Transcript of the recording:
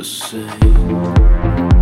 the same.